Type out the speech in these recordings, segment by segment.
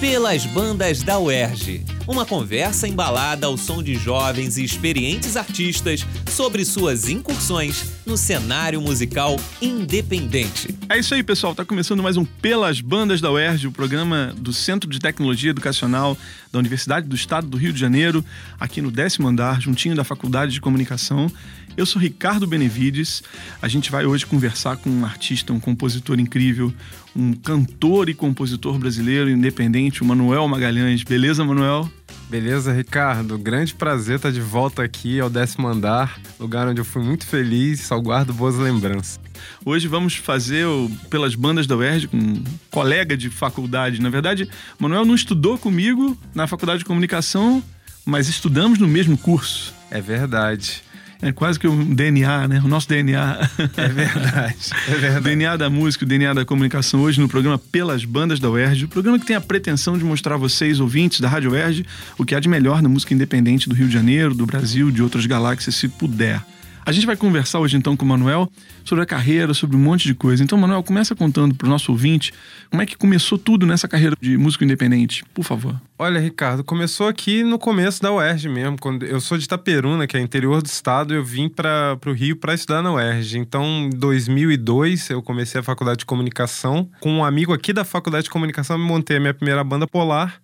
Pelas bandas da UERJ. Uma conversa embalada ao som de jovens e experientes artistas sobre suas incursões no cenário musical independente. É isso aí, pessoal. Tá começando mais um Pelas Bandas da UERJ, o programa do Centro de Tecnologia Educacional da Universidade do Estado do Rio de Janeiro, aqui no décimo andar, juntinho da Faculdade de Comunicação. Eu sou Ricardo Benevides. A gente vai hoje conversar com um artista, um compositor incrível, um cantor e compositor brasileiro independente, o Manuel Magalhães. Beleza, Manuel? Beleza, Ricardo? Grande prazer estar de volta aqui ao décimo andar, lugar onde eu fui muito feliz, só guardo boas lembranças. Hoje vamos fazer o, pelas bandas da UERJ com um colega de faculdade. Na verdade, Manuel não estudou comigo na faculdade de comunicação, mas estudamos no mesmo curso. É verdade. É quase que um DNA, né? O nosso DNA. É verdade. É verdade. DNA da música, o DNA da comunicação hoje no programa Pelas Bandas da UERJ. O programa que tem a pretensão de mostrar a vocês, ouvintes da Rádio UERJ, o que há de melhor na música independente do Rio de Janeiro, do Brasil, de outras galáxias, se puder. A gente vai conversar hoje então com o Manuel sobre a carreira, sobre um monte de coisa. Então, Manuel, começa contando para o nosso ouvinte como é que começou tudo nessa carreira de músico independente, por favor. Olha, Ricardo, começou aqui no começo da UERJ mesmo. Quando eu sou de Itaperuna, que é interior do estado, eu vim para o Rio para estudar na UERJ. Então, em 2002, eu comecei a faculdade de comunicação. Com um amigo aqui da faculdade de comunicação, eu montei a minha primeira banda Polar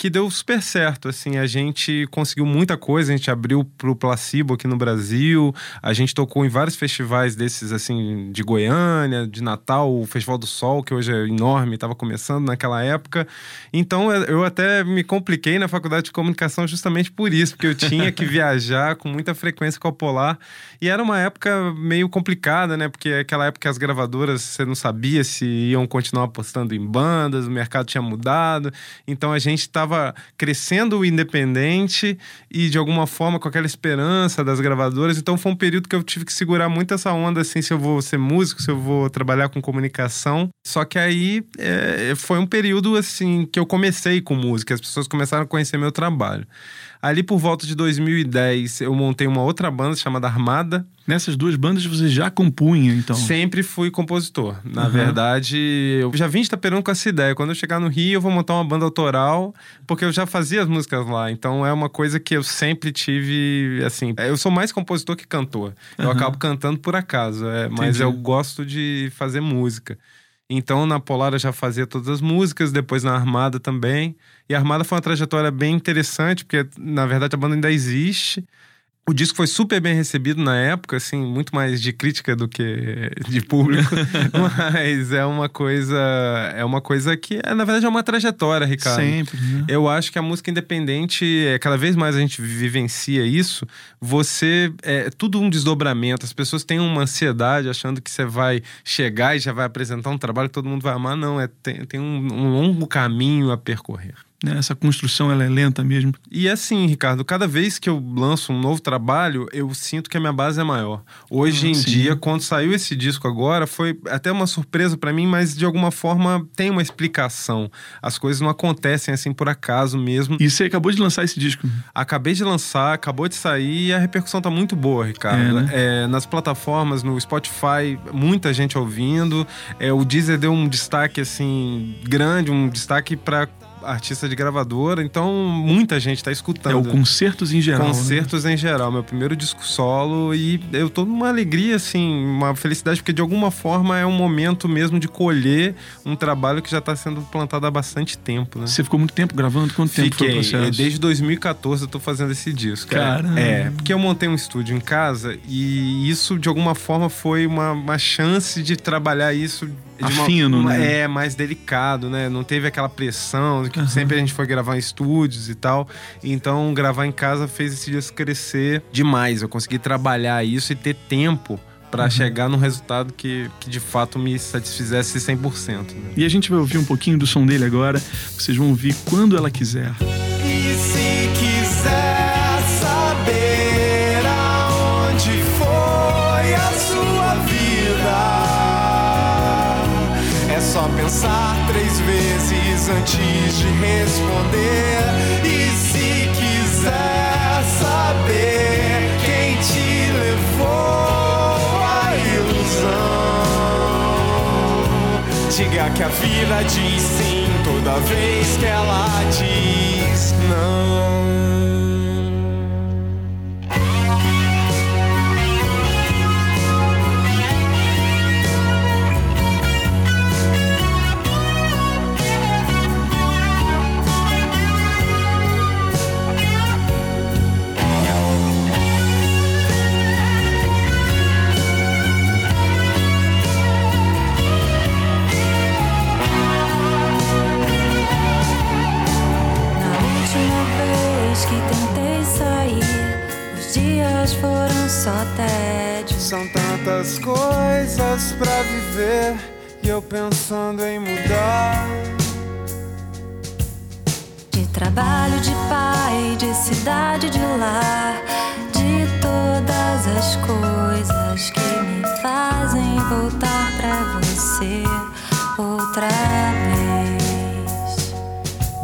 que deu super certo, assim, a gente conseguiu muita coisa, a gente abriu pro Placebo aqui no Brasil, a gente tocou em vários festivais desses, assim, de Goiânia, de Natal, o Festival do Sol, que hoje é enorme, estava começando naquela época, então eu até me compliquei na faculdade de comunicação justamente por isso, porque eu tinha que viajar com muita frequência com a Polar, e era uma época meio complicada, né, porque aquela época as gravadoras, você não sabia se iam continuar apostando em bandas, o mercado tinha mudado, então a gente estava estava crescendo independente e de alguma forma com aquela esperança das gravadoras. Então foi um período que eu tive que segurar muito essa onda, assim, se eu vou ser músico, se eu vou trabalhar com comunicação. Só que aí é, foi um período, assim, que eu comecei com música, as pessoas começaram a conhecer meu trabalho. Ali por volta de 2010, eu montei uma outra banda chamada Armada. Nessas duas bandas você já compunha, então? Sempre fui compositor. Na uhum. verdade, eu já vim Itaperuna com essa ideia. Quando eu chegar no Rio, eu vou montar uma banda autoral, porque eu já fazia as músicas lá. Então é uma coisa que eu sempre tive, assim... Eu sou mais compositor que cantor. Eu uhum. acabo cantando por acaso, é, mas eu gosto de fazer música. Então, na Polar eu já fazia todas as músicas, depois na Armada também. E a Armada foi uma trajetória bem interessante, porque na verdade a banda ainda existe. O disco foi super bem recebido na época, assim, muito mais de crítica do que de público. Mas é uma coisa. É uma coisa que, é, na verdade, é uma trajetória, Ricardo. Sempre. Né? Eu acho que a música independente, é, cada vez mais a gente vivencia isso. Você. É tudo um desdobramento. As pessoas têm uma ansiedade achando que você vai chegar e já vai apresentar um trabalho que todo mundo vai amar. Não, é, tem, tem um, um longo caminho a percorrer. Né? Essa construção ela é lenta mesmo. E assim, Ricardo, cada vez que eu lanço um novo trabalho, eu sinto que a minha base é maior. Hoje ah, em sim. dia, quando saiu esse disco agora, foi até uma surpresa para mim, mas de alguma forma tem uma explicação. As coisas não acontecem assim por acaso mesmo. E você acabou de lançar esse disco? Acabei de lançar, acabou de sair e a repercussão tá muito boa, Ricardo. É, né? é, nas plataformas, no Spotify, muita gente ouvindo. É, o Deezer deu um destaque assim grande, um destaque para artista de gravadora, então muita gente está escutando. É o Concertos em Geral. Né? Concertos né? em Geral, meu primeiro disco solo e eu tô numa alegria, assim, uma felicidade, porque de alguma forma é um momento mesmo de colher um trabalho que já está sendo plantado há bastante tempo, né? Você ficou muito tempo gravando? Quanto tempo Fiquei, foi o processo? Desde 2014 eu tô fazendo esse disco. Cara. É, porque eu montei um estúdio em casa e isso de alguma forma foi uma, uma chance de trabalhar isso Afino, uma, né? É, mais delicado, né? Não teve aquela pressão que uhum. sempre a gente foi gravar em estúdios e tal. Então, gravar em casa fez esse disco crescer demais. Eu consegui trabalhar isso e ter tempo para uhum. chegar num resultado que, que de fato me satisfizesse 100%. Né? E a gente vai ouvir um pouquinho do som dele agora. Vocês vão ouvir quando ela quiser. Pensar três vezes antes de responder. E se quiser saber quem te levou à ilusão, diga que a vida diz sim toda vez que ela diz não. Dias foram só tédio. São tantas coisas pra viver e eu pensando em mudar. De trabalho, de pai, de cidade, de lar, de todas as coisas que me fazem voltar pra você outra vez.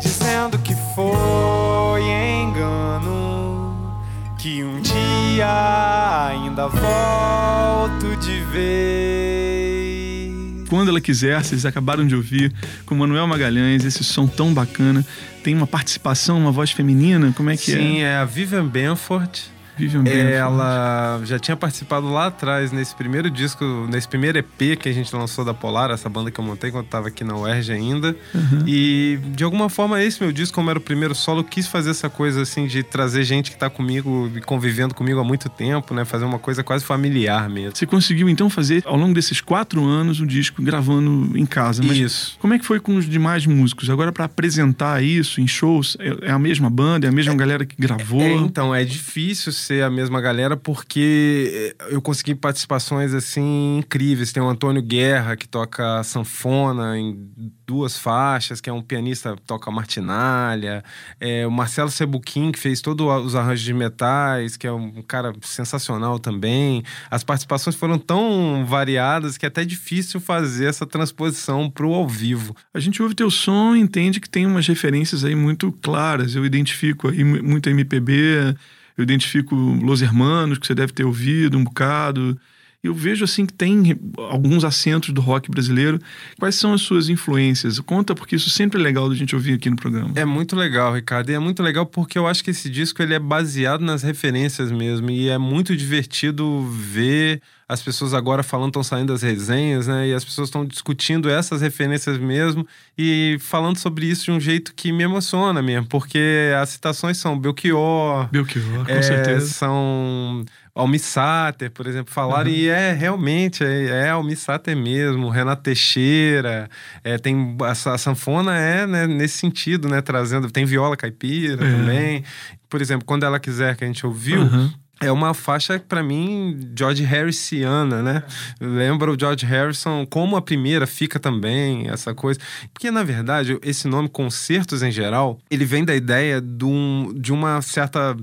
dizendo que foi engano, que um dia ainda volto de vez. Quando ela quiser, vocês acabaram de ouvir com Manuel Magalhães, esse som tão bacana. Tem uma participação, uma voz feminina, como é que Sim, é? é a Vivian Benford. Ela já tinha participado lá atrás, nesse primeiro disco, nesse primeiro EP que a gente lançou da Polar, essa banda que eu montei quando tava aqui na UERJ ainda. E de alguma forma, esse meu disco, como era o primeiro solo, eu quis fazer essa coisa assim de trazer gente que tá comigo e convivendo comigo há muito tempo, né? Fazer uma coisa quase familiar mesmo. Você conseguiu então fazer ao longo desses quatro anos o disco gravando em casa. Mas Isso. como é que foi com os demais músicos? Agora para apresentar isso em shows, é é a mesma banda, é a mesma galera que gravou? É, então, é difícil ser a mesma galera porque eu consegui participações assim incríveis. Tem o Antônio Guerra, que toca sanfona em duas faixas, que é um pianista toca martinalha. É, o Marcelo Sebuquim, que fez todos os arranjos de metais, que é um cara sensacional também. As participações foram tão variadas que é até difícil fazer essa transposição pro ao vivo. A gente ouve teu som entende que tem umas referências aí muito claras. Eu identifico aí mu- muito MPB, eu identifico Los Hermanos, que você deve ter ouvido um bocado. Eu vejo assim que tem alguns acentos do rock brasileiro. Quais são as suas influências? Conta, porque isso sempre é legal da gente ouvir aqui no programa. É muito legal, Ricardo. E é muito legal porque eu acho que esse disco ele é baseado nas referências mesmo. E é muito divertido ver as pessoas agora falando, estão saindo das resenhas, né? E as pessoas estão discutindo essas referências mesmo e falando sobre isso de um jeito que me emociona mesmo. Porque as citações são Belchior, Belchior, com é, certeza. São Almi Sater, por exemplo, falaram, Uhum. e é realmente, é, é Almi Sater mesmo, Renato Teixeira, é, tem a, a sanfona é né, nesse sentido, né, trazendo, tem viola caipira É. também. Por exemplo, quando ela quiser que a gente ouviu, Uhum. é uma faixa pra mim, George Harrisiana, né? Lembra o George Harrison como a primeira fica também, essa coisa. Porque, na verdade, esse nome Concertos em geral, ele vem da ideia de, um- de uma certa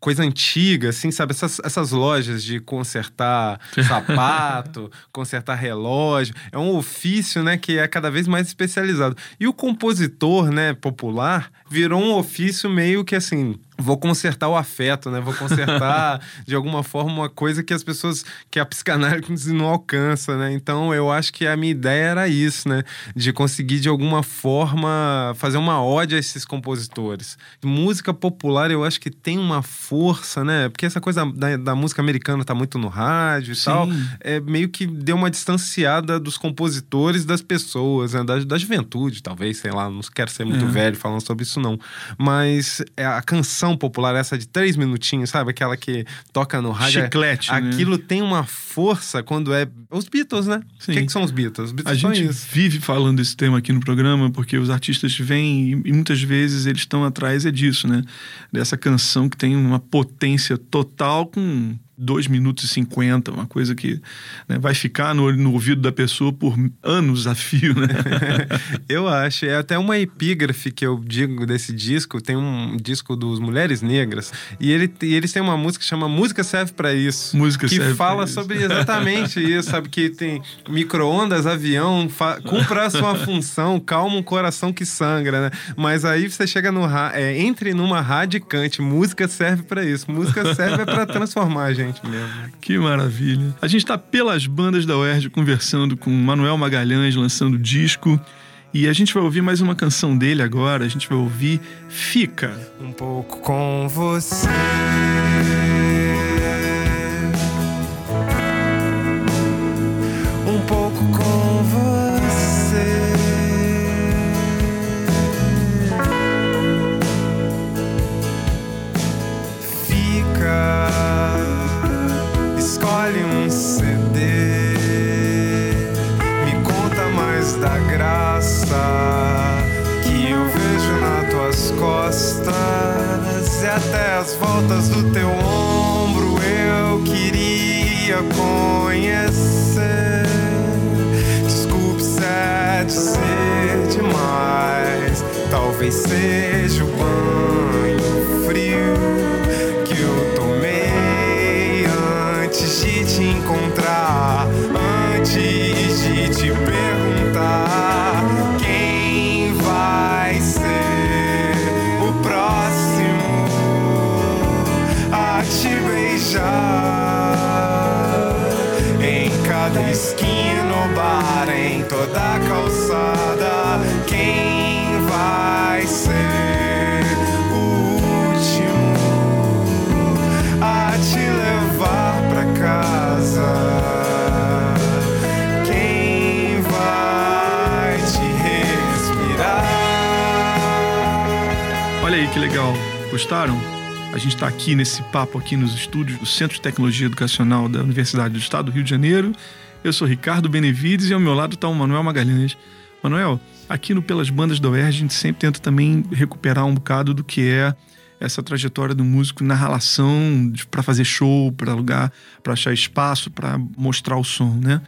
coisa antiga, assim, sabe? Essas, essas lojas de consertar sapato, consertar relógio. É um ofício, né, que é cada vez mais especializado. E o compositor, né, popular, virou um ofício meio que assim. Vou consertar o afeto, né? Vou consertar de alguma forma uma coisa que as pessoas, que a psicanálise não alcança, né? Então eu acho que a minha ideia era isso, né? De conseguir de alguma forma fazer uma ode a esses compositores. Música popular eu acho que tem uma força, né? Porque essa coisa da, da música americana tá muito no rádio e Sim. tal. É meio que deu uma distanciada dos compositores das pessoas, né? da, da juventude, talvez, sei lá. Não quero ser muito É. velho falando sobre isso, não. Mas é a canção popular, essa de três minutinhos, sabe? Aquela que toca no rádio. Chiclete, né? Aquilo tem uma força quando é. Os Beatles, né? O Sim. que, que são os Beatles? Os A Beatles são gente isso. vive falando desse tema aqui no programa porque os artistas vêm e, e muitas vezes eles estão atrás é disso, né? Dessa canção que tem uma potência total com 2 minutos e 50, uma coisa que né, vai ficar no, no ouvido da pessoa por anos a fio, né? Eu acho. É até uma epígrafe que eu digo desse disco. Tem um disco dos Mulheres Negras. E, ele, e eles têm uma música que chama Música Serve Pra Isso. Música que fala sobre exatamente isso, sabe? Que tem micro-ondas, avião, cumpra a sua função, calma um coração que sangra, né? Mas aí você chega no é, entre numa rádio e cante. Música serve pra isso. Música serve é pra transformar a gente mesmo. Que maravilha. A gente está pelas bandas da UERJ conversando com Manuel Magalhães, lançando disco. E a gente vai ouvir mais uma canção dele agora. A gente vai ouvir Fica. Um pouco com você. Queria conhecer. Desculpe se é dizer demais, talvez seja o banho legal. Gostaram? A gente está aqui nesse papo aqui nos estúdios do Centro de Tecnologia Educacional da Universidade do Estado do Rio de Janeiro. Eu sou Ricardo Benevides e ao meu lado está o Manuel Magalhães. Manuel, aqui no Pelas Bandas da UERJ a gente sempre tenta também recuperar um bocado do que é essa trajetória do músico na relação para fazer show, para alugar, para achar espaço, para mostrar o som, né?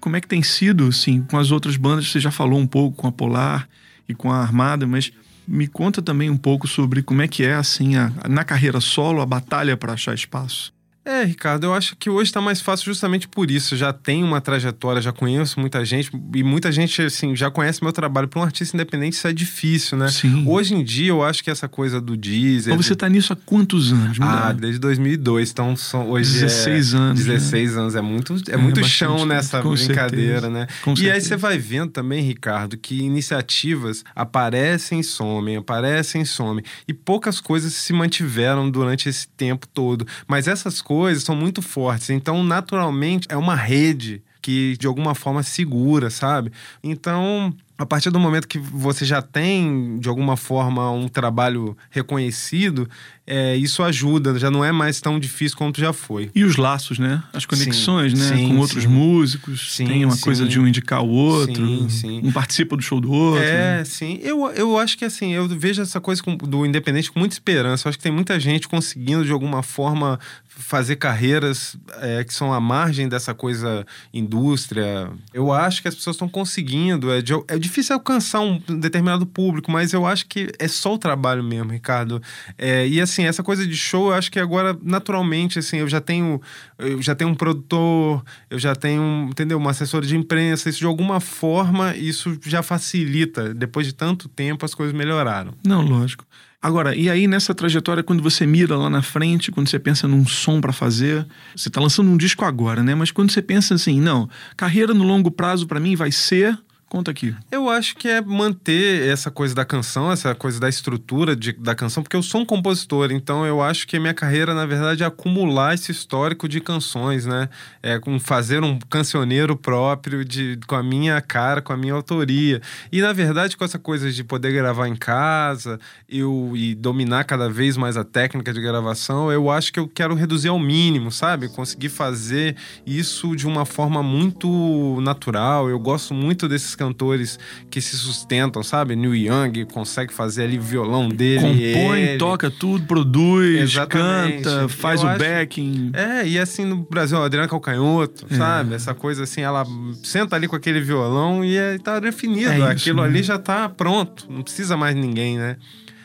Como é que tem sido, assim, com as outras bandas? Você já falou um pouco com a Polar e com a Armada, mas me conta também um pouco sobre como é que é, assim, a, na carreira solo, a batalha para achar espaço. É, Ricardo, eu acho que hoje tá mais fácil justamente por isso. Já tenho uma trajetória, já conheço muita gente e muita gente, assim, já conhece meu trabalho. Para um artista independente isso é difícil, né? Sim. Hoje em dia eu acho que essa coisa do Deezer... Mas você tá nisso há quantos anos? Ah, desde 2002, então são, hoje 16 é, anos, 16 anos, é muito, é É, muito bastante chão nessa com brincadeira, certeza, né? com e aí certeza. você vai vendo também, Ricardo, que iniciativas aparecem e somem, aparecem e somem. E poucas coisas se mantiveram durante esse tempo todo. Mas essas coisas são muito fortes, então naturalmente é uma rede que de alguma forma segura, sabe? Então, a partir do momento que você já tem, de alguma forma, um trabalho reconhecido, é, isso ajuda, já não é mais tão difícil quanto já foi. E os laços, né? As conexões, né? sim, com outros sim. músicos. Sim, tem uma sim. coisa de um indicar o outro. Sim, sim. Um participa do show do outro. É, sim. Eu, eu acho que assim, eu vejo essa coisa do independente com muita esperança. Eu acho que tem muita gente conseguindo, de alguma forma, fazer carreiras é, que são à margem dessa coisa indústria. Eu acho que as pessoas estão conseguindo. É, de- é difícil alcançar um determinado público, mas eu acho que é só o trabalho mesmo, Ricardo. É, e assim, essa coisa de show, eu acho que agora, naturalmente, assim, eu já tenho, eu já tenho um produtor, eu já tenho, entendeu? Uma assessora de imprensa. Isso de alguma forma, isso já facilita. Depois de tanto tempo, as coisas melhoraram. Não, lógico. Agora, e aí nessa trajetória, quando você mira lá na frente, quando você pensa num som pra fazer, você tá lançando um disco agora, né? Mas quando você pensa assim, não, carreira no longo prazo pra mim vai ser. Conta aqui. Eu acho que é manter essa coisa da canção, essa coisa da estrutura de- da canção, porque eu sou um compositor, então eu acho que minha carreira, na verdade, é acumular esse histórico de canções, né? É com fazer um cancioneiro próprio de, com a minha cara, com a minha autoria. E, na verdade, com essa coisa de poder gravar em casa eu, e dominar cada vez mais a técnica de gravação, eu acho que eu quero reduzir ao mínimo, sabe? Conseguir fazer isso de uma forma muito natural. Eu gosto muito desses cantores que se sustentam, sabe? Neil Young consegue fazer ali o violão dele. Compõe, ele. toca tudo, produz, Exatamente. canta, faz Eu o acho- backing. É, e assim no Brasil, a Adriana Calcanhoto, É. sabe? Essa coisa assim, ela senta ali com aquele violão e é, tá definido. É Aquilo né? ali já tá pronto, não precisa mais ninguém, né?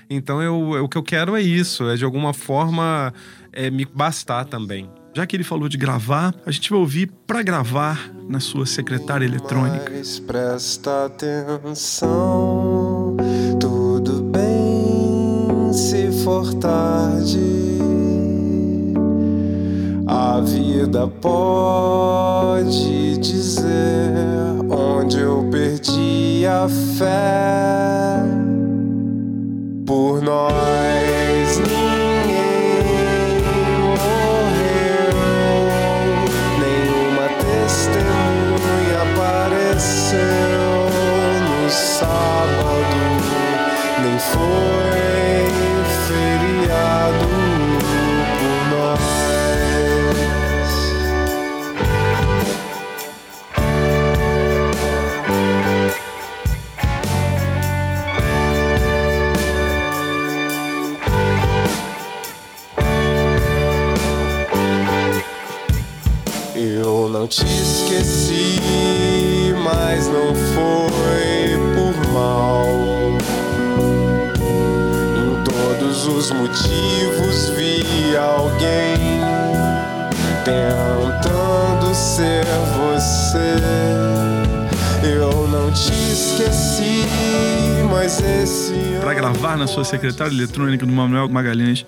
Então eu, eu- o que eu quero é isso, é de alguma forma é, me bastar também. Já que ele falou de gravar, a gente vai ouvir pra gravar na sua secretária eletrônica. Mas presta atenção, tudo bem se for tarde. A vida pode dizer onde eu perdi a fé Eu não te esqueci, mas não foi por mal. Em todos os motivos vi alguém tentando ser você. Eu não te esqueci, mas esse Para gravar na sua secretária eletrônica do Manuel Magalhães,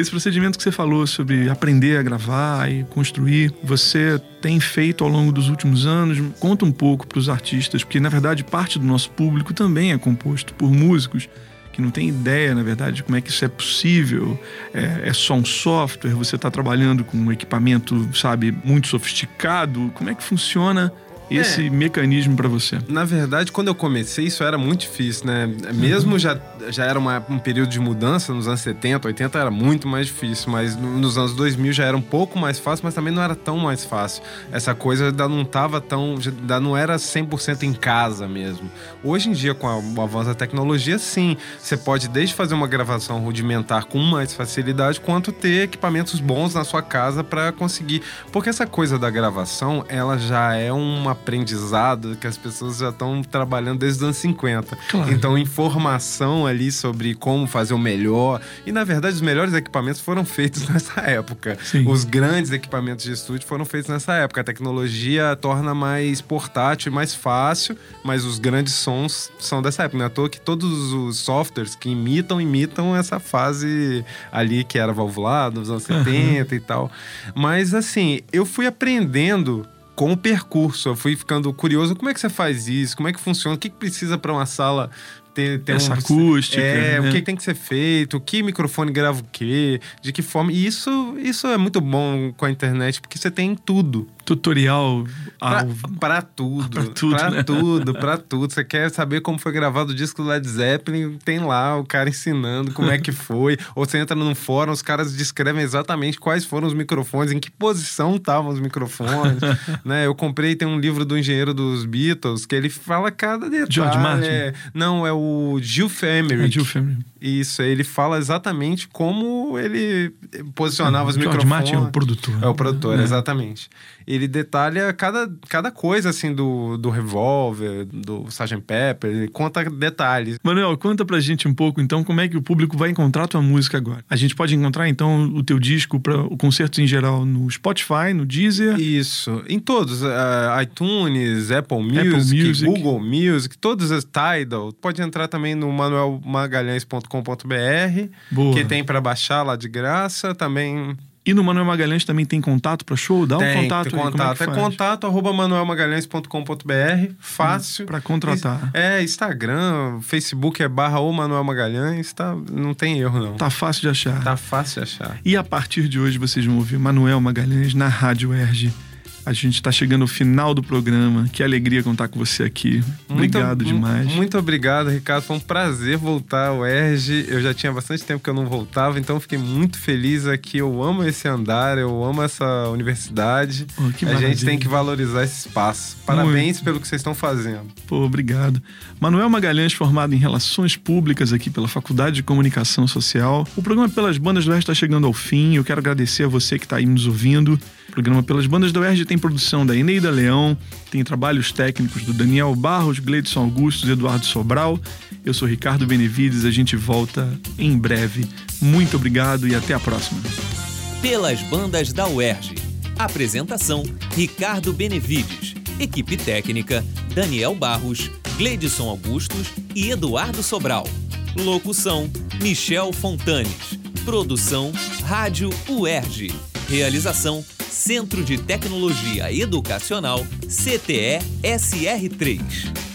esse procedimento que você falou sobre aprender a gravar e construir, você tem feito ao longo dos últimos anos? Conta um pouco para os artistas, porque na verdade parte do nosso público também é composto por músicos que não tem ideia, na verdade, de como é que isso é possível. É, é só um software, você está trabalhando com um equipamento, sabe, muito sofisticado. Como é que funciona esse mecanismo para você? Na verdade, quando eu comecei, isso era muito difícil, né? Mesmo já, já era uma- um período de mudança, nos anos 70, 80 era muito mais difícil, mas no- nos anos 2000 já era um pouco mais fácil, mas também não era tão mais fácil. Essa coisa ainda não tava tão. ainda não era 100% em casa mesmo. Hoje em dia, com a- o avanço da tecnologia, sim, você pode desde fazer uma gravação rudimentar com mais facilidade, quanto ter equipamentos bons na sua casa para conseguir. Porque essa coisa da gravação, ela já é um aprendizado que as pessoas já estão trabalhando desde os anos 50. Claro. Então, informação ali sobre como fazer o melhor. E, na verdade, os melhores equipamentos foram feitos nessa época. Sim. Os grandes equipamentos de estúdio foram feitos nessa época. A tecnologia torna mais portátil e mais fácil, mas os grandes sons são dessa época. Não é à toa que todos os softwares que imitam, imitam essa fase ali que era valvulado, nos anos 70 e tal. Mas, assim, eu fui aprendendo com o percurso. Eu fui ficando curioso. Como é que você faz isso? Como é que funciona? O que, que precisa para uma sala ter, ter Essa um- acústica, É, né? o que tem que ser feito? Que microfone grava o quê? De que forma? E isso, isso é muito bom com a internet, porque você tem tudo. Tutorial ao pra tudo. Pra tudo, Pra né? tudo, pra tudo. Você quer saber como foi gravado o disco do Led Zeppelin? Tem lá o cara ensinando como é que foi. Ou você entra num fórum, os caras descrevem exatamente quais foram os microfones, em que posição estavam os microfones. né? Eu comprei, tem um livro do engenheiro dos Beatles, que ele fala cada detalhe. George Martin? É, Não, é o Gil Emery. É, Gil. Isso, ele fala exatamente como ele posicionava os George microfones. Martin é o produtor. É o produtor, É. exatamente. Ele detalha cada, cada coisa, assim, do, do revólver, do Sgt. Pepper, ele conta detalhes. Manuel, conta pra gente um pouco, então, como é que o público vai encontrar a tua música agora. A gente pode encontrar, então, o teu disco para o concertos em geral no Spotify, no Deezer. Isso, em todos, ah, iTunes, Apple Music, Music. Google Music, todas as Tidal. Pode entrar também no manuelmagalhães.com.br, que tem para baixar lá de graça, também E no Manuel Magalhães também tem contato para show? Dá tem, um contato tem aí, é, contato. É, faz? contato arroba manuelmagalhães.com.br, fácil. Pra contratar. É, Instagram, Facebook é barra ou Manuel Magalhães, tá, não tem erro não. Tá fácil de achar. Tá fácil de achar. E a partir de hoje vocês vão ouvir Manuel Magalhães na Rádio Erge. A gente está chegando ao final do programa. Que alegria contar com você aqui. Obrigado Muito- demais. Muito obrigado, Ricardo. Foi um prazer voltar ao ERG. Eu já tinha bastante tempo que eu não voltava, então fiquei muito feliz aqui. Eu amo esse andar, eu amo essa universidade. Oh, que a gente tem que valorizar esse espaço. Parabéns pelo que vocês estão fazendo. Pô, obrigado. Manuel Magalhães, formado em Relações Públicas aqui pela Faculdade de Comunicação Social. O programa Pelas Bandas do Oeste está chegando ao fim. Eu quero agradecer a você que está aí nos ouvindo. Programa Pelas Bandas do Oeste tem produção da Eneida Leão, tem trabalhos técnicos do Daniel Barros, Gleidson Augustos, Eduardo Sobral. Eu sou Ricardo Benevides, a gente volta em breve. Muito obrigado e até a próxima. Pelas bandas da UERJ. Apresentação: Ricardo Benevides. Equipe técnica: Daniel Barros, Gleidson Augustos e Eduardo Sobral. Locução: Michel Fontanes. Produção: Rádio UERJ. Realização: Centro de Tecnologia Educacional CTE SR3.